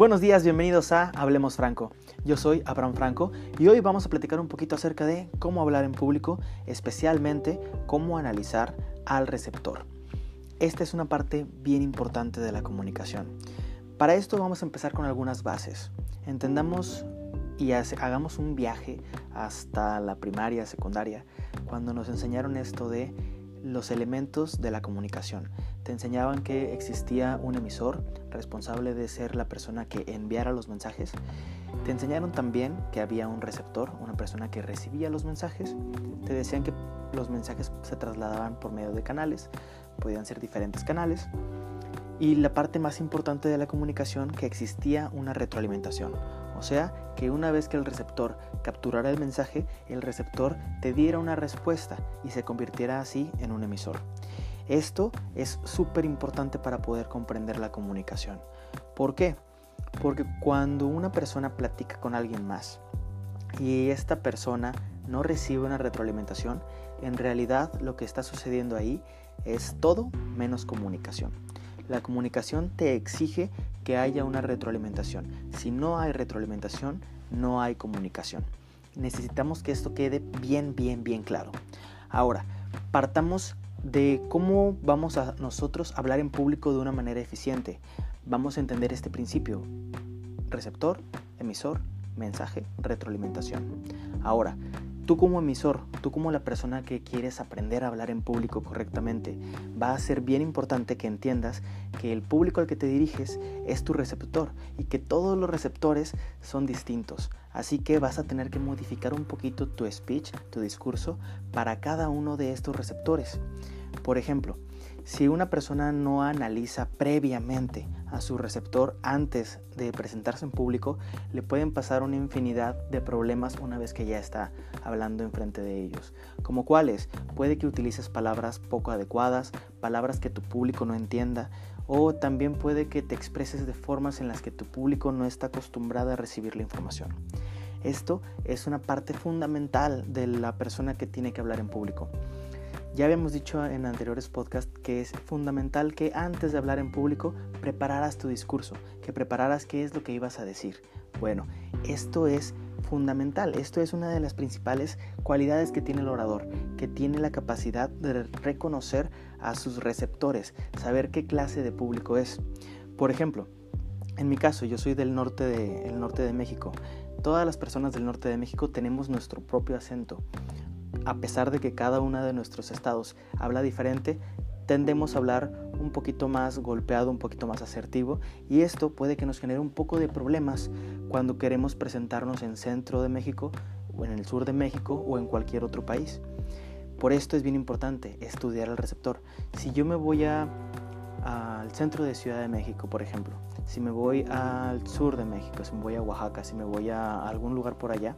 Buenos días, bienvenidos a Hablemos Franco. Yo soy Abraham Franco y hoy vamos a platicar un poquito acerca de cómo hablar en público, especialmente cómo analizar al receptor. Esta es una parte bien importante de la comunicación. Para esto vamos a empezar con algunas bases. Entendamos y hagamos un viaje hasta la primaria, secundaria, cuando nos enseñaron esto de los elementos de la comunicación. Te enseñaban que existía un emisor responsable de ser la persona que enviara los mensajes. Te enseñaron también que había un receptor, una persona que recibía los mensajes. Te decían que los mensajes se trasladaban por medio de canales, podían ser diferentes canales. Y la parte más importante de la comunicación, que existía una retroalimentación. O sea, que una vez que el receptor capturara el mensaje, el receptor te diera una respuesta y se convirtiera así en un emisor. Esto es súper importante para poder comprender la comunicación. ¿Por qué? Porque cuando una persona platica con alguien más y esta persona no recibe una retroalimentación, en realidad lo que está sucediendo ahí es todo menos comunicación. La comunicación te exige que haya una retroalimentación. Si no hay retroalimentación, no hay comunicación. Necesitamos que esto quede bien, bien, bien claro. Ahora, partamos de cómo vamos a nosotros hablar en público de una manera eficiente. Vamos a entender este principio. Receptor, emisor, mensaje, retroalimentación. Ahora, Tú como emisor, tú como la persona que quieres aprender a hablar en público correctamente, va a ser bien importante que entiendas que el público al que te diriges es tu receptor y que todos los receptores son distintos. Así que vas a tener que modificar un poquito tu speech, tu discurso, para cada uno de estos receptores. Por ejemplo, si una persona no analiza previamente a su receptor antes de presentarse en público, le pueden pasar una infinidad de problemas una vez que ya está hablando enfrente de ellos. Como cuáles, puede que utilices palabras poco adecuadas, palabras que tu público no entienda, o también puede que te expreses de formas en las que tu público no está acostumbrado a recibir la información. Esto es una parte fundamental de la persona que tiene que hablar en público. Ya habíamos dicho en anteriores podcasts que es fundamental que antes de hablar en público prepararas tu discurso, que prepararas qué es lo que ibas a decir. Bueno, esto es fundamental, esto es una de las principales cualidades que tiene el orador, que tiene la capacidad de reconocer a sus receptores, saber qué clase de público es. Por ejemplo, en mi caso, yo soy del norte de, norte de México. Todas las personas del norte de México tenemos nuestro propio acento a pesar de que cada uno de nuestros estados habla diferente, tendemos a hablar un poquito más golpeado, un poquito más asertivo y esto puede que nos genere un poco de problemas cuando queremos presentarnos en centro de México o en el sur de México o en cualquier otro país. Por esto es bien importante estudiar el receptor. Si yo me voy al centro de Ciudad de México, por ejemplo, si me voy al sur de México, si me voy a Oaxaca, si me voy a algún lugar por allá,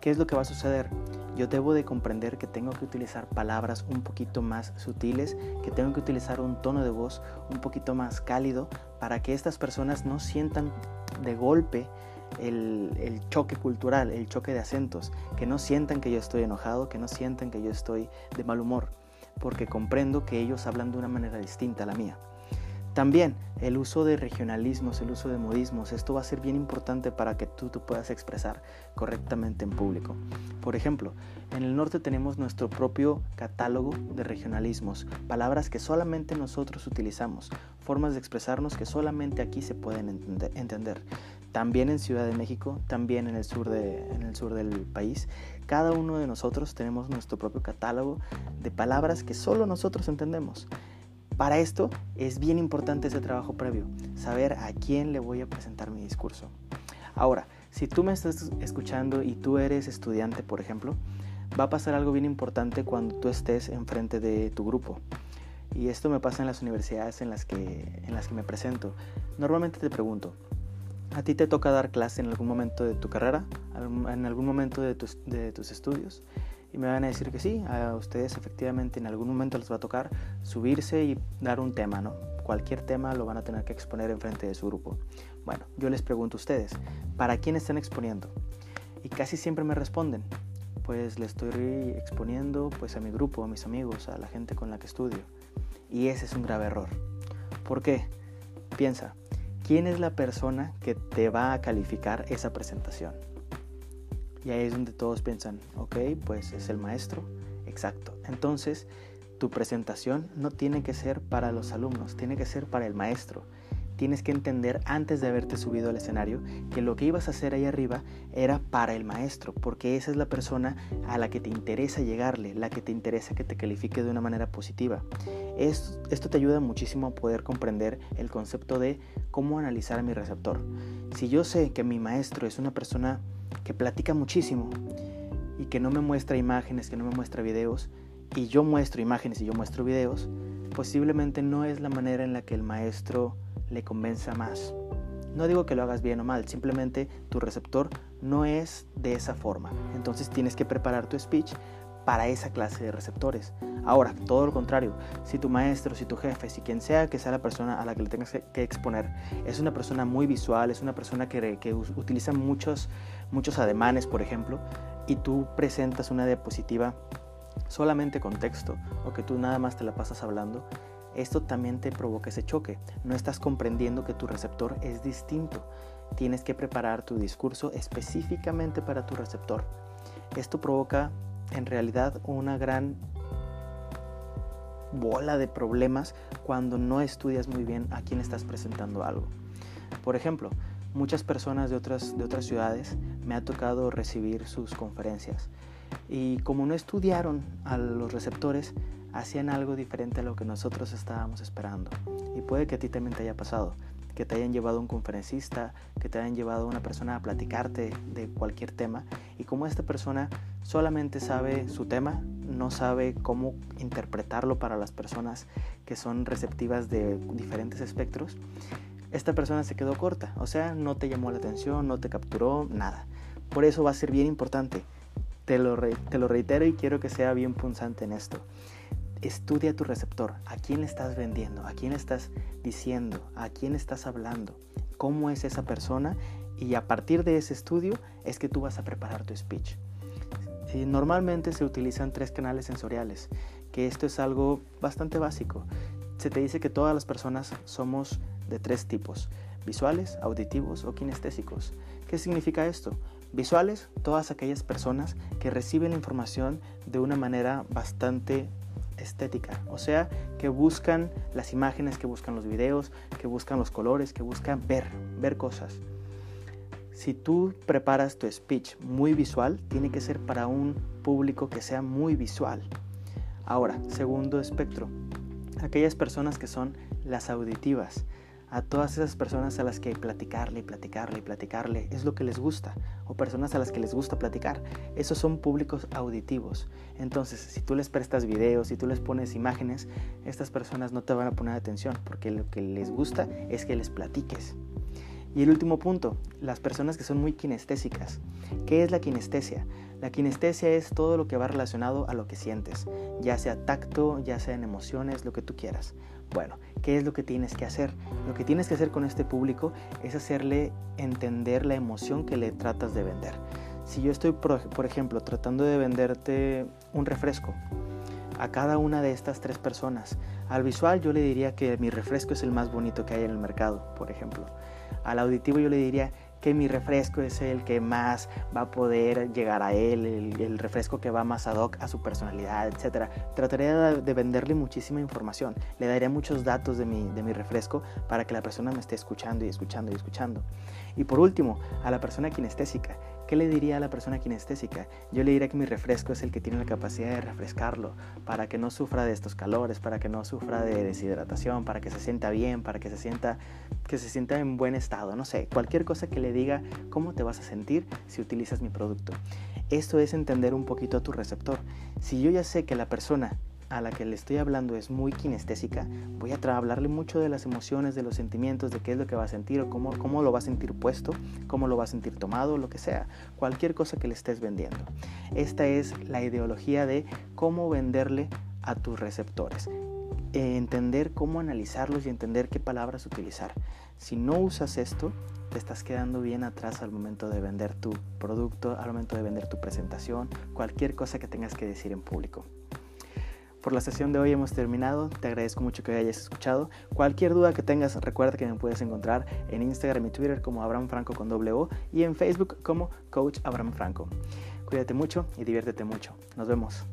¿Qué es lo que va a suceder? Yo debo de comprender que tengo que utilizar palabras un poquito más sutiles, que tengo que utilizar un tono de voz un poquito más cálido para que estas personas no sientan de golpe el, el, choque cultural, el choque de acentos, que no sientan que yo estoy enojado, que no sientan que yo estoy de mal humor, porque comprendo que ellos hablan de una manera distinta a la mía. También el uso de regionalismos, el uso de modismos, esto va a ser bien importante para que tú te puedas expresar correctamente en público. Por ejemplo, en el norte tenemos nuestro propio catálogo de regionalismos, palabras que solamente nosotros utilizamos, formas de expresarnos que solamente aquí se pueden entender. También en Ciudad de México, también en el sur, de, en el sur del país, cada uno de nosotros tenemos nuestro propio catálogo de palabras que solo nosotros entendemos. Para esto es bien importante ese trabajo previo, saber a quién le voy a presentar mi discurso. Ahora, si tú me estás escuchando y tú eres estudiante, por ejemplo, va a pasar algo bien importante cuando tú estés enfrente de tu grupo. Y esto me pasa en las universidades en las que, en las que me presento. Normalmente te pregunto, ¿a ti te toca dar clase en algún momento de tu carrera? ¿En algún momento de tus, de tus estudios? Y me van a decir que sí, a ustedes efectivamente en algún momento les va a tocar subirse y dar un tema, ¿no? Cualquier tema lo van a tener que exponer en frente de su grupo. Bueno, yo les pregunto a ustedes, ¿para quién están exponiendo? Y casi siempre me responden, pues le estoy exponiendo pues a mi grupo, a mis amigos, a la gente con la que estudio. Y ese es un grave error. ¿Por qué? Piensa, ¿quién es la persona que te va a calificar esa presentación? Y ahí es donde todos piensan, ok, pues es el maestro. Exacto. Entonces, tu presentación no tiene que ser para los alumnos, tiene que ser para el maestro tienes que entender antes de haberte subido al escenario que lo que ibas a hacer ahí arriba era para el maestro, porque esa es la persona a la que te interesa llegarle, la que te interesa que te califique de una manera positiva. esto te ayuda muchísimo a poder comprender el concepto de cómo analizar a mi receptor. Si yo sé que mi maestro es una persona que platica muchísimo y que no me muestra imágenes, que no me muestra videos, y yo muestro imágenes y yo muestro videos, posiblemente no es la manera en la que el maestro le convenza más. No digo que lo hagas bien o mal, simplemente tu receptor no es de esa forma. Entonces tienes que preparar tu speech para esa clase de receptores. Ahora, todo lo contrario, si tu maestro, si tu jefe, si quien sea que sea la persona a la que le tengas que exponer, es una persona muy visual, es una persona que, utiliza muchos, muchos ademanes, por ejemplo, y tú presentas una diapositiva solamente con texto o que tú nada más te la pasas hablando, esto también te provoca ese choque. No estás comprendiendo que tu receptor es distinto. Tienes que preparar tu discurso específicamente para tu receptor. Esto provoca en realidad una gran bola de problemas cuando no estudias muy bien a quién estás presentando algo. Por ejemplo, muchas personas de otras, de otras ciudades me ha tocado recibir sus conferencias y como no estudiaron a los receptores, hacían algo diferente a lo que nosotros estábamos esperando. Y puede que a ti también te haya pasado, que te hayan llevado un conferencista, que te hayan llevado una persona a platicarte de cualquier tema. Y como esta persona solamente sabe su tema, no sabe cómo interpretarlo para las personas que son receptivas de diferentes espectros, esta persona se quedó corta. O sea, no te llamó la atención, no te capturó, nada. Por eso va a ser bien importante. Te lo, te lo reitero y quiero que sea bien punzante en esto estudia tu receptor, a quién estás vendiendo, a quién estás diciendo, a quién estás hablando, cómo es esa persona y a partir de ese estudio es que tú vas a preparar tu speech. Normalmente se utilizan tres canales sensoriales, que esto es algo bastante básico. Se te dice que todas las personas somos de tres tipos, visuales, auditivos o kinestésicos. ¿Qué significa esto? Visuales, todas aquellas personas que reciben la información de una manera bastante estética, o sea, que buscan las imágenes, que buscan los videos, que buscan los colores, que buscan ver, ver cosas. Si tú preparas tu speech muy visual, tiene que ser para un público que sea muy visual. Ahora, segundo espectro, aquellas personas que son las auditivas a todas esas personas a las que platicarle y platicarle y platicarle es lo que les gusta, o personas a las que les gusta platicar. Esos son públicos auditivos. Entonces, si tú les prestas videos, si tú les pones imágenes, estas personas no te van a poner atención, porque lo que les gusta es que les platiques. Y el último punto, las personas que son muy kinestésicas. ¿Qué es la kinestesia? La kinestesia es todo lo que va relacionado a lo que sientes, ya sea tacto, ya sea en emociones, lo que tú quieras. Bueno, ¿qué es lo que tienes que hacer? Lo que tienes que hacer con este público es hacerle entender la emoción que le tratas de vender. Si yo estoy, por ejemplo, tratando de venderte un refresco a cada una de estas tres personas, al visual yo le diría que mi refresco es el más bonito que hay en el mercado, por ejemplo. Al auditivo yo le diría que mi refresco es el que más va a poder llegar a él, el, refresco que va más ad hoc a su personalidad, etc. Trataría de, venderle muchísima información, le daría muchos datos de mi, de mi refresco para que la persona me esté escuchando y escuchando y escuchando. Y por último, a la persona kinestésica. ¿Qué le diría a la persona kinestésica? Yo le diría que mi refresco es el que tiene la capacidad de refrescarlo, para que no sufra de estos calores, para que no sufra de deshidratación, para que se sienta bien, para que se sienta, que se sienta en buen estado, no sé, cualquier cosa que le diga cómo te vas a sentir si utilizas mi producto. Esto es entender un poquito a tu receptor. Si yo ya sé que la persona a la que le estoy hablando es muy kinestésica, voy a hablarle mucho de las emociones, de los sentimientos, de qué es lo que va a sentir o cómo, cómo lo va a sentir puesto, cómo lo va a sentir tomado, lo que sea, cualquier cosa que le estés vendiendo. Esta es la ideología de cómo venderle a tus receptores. entender cómo analizarlos y entender qué palabras utilizar. Si no usas esto, te estás quedando bien atrás al momento de vender tu producto, al momento de vender tu presentación, cualquier cosa que tengas que decir en público. Por la sesión de hoy hemos terminado. Te agradezco mucho que hayas escuchado. Cualquier duda que tengas, recuerda que me puedes encontrar en Instagram y Twitter como Abraham Franco con O y en Facebook como Coach Abraham Franco. Cuídate mucho y diviértete mucho. Nos vemos.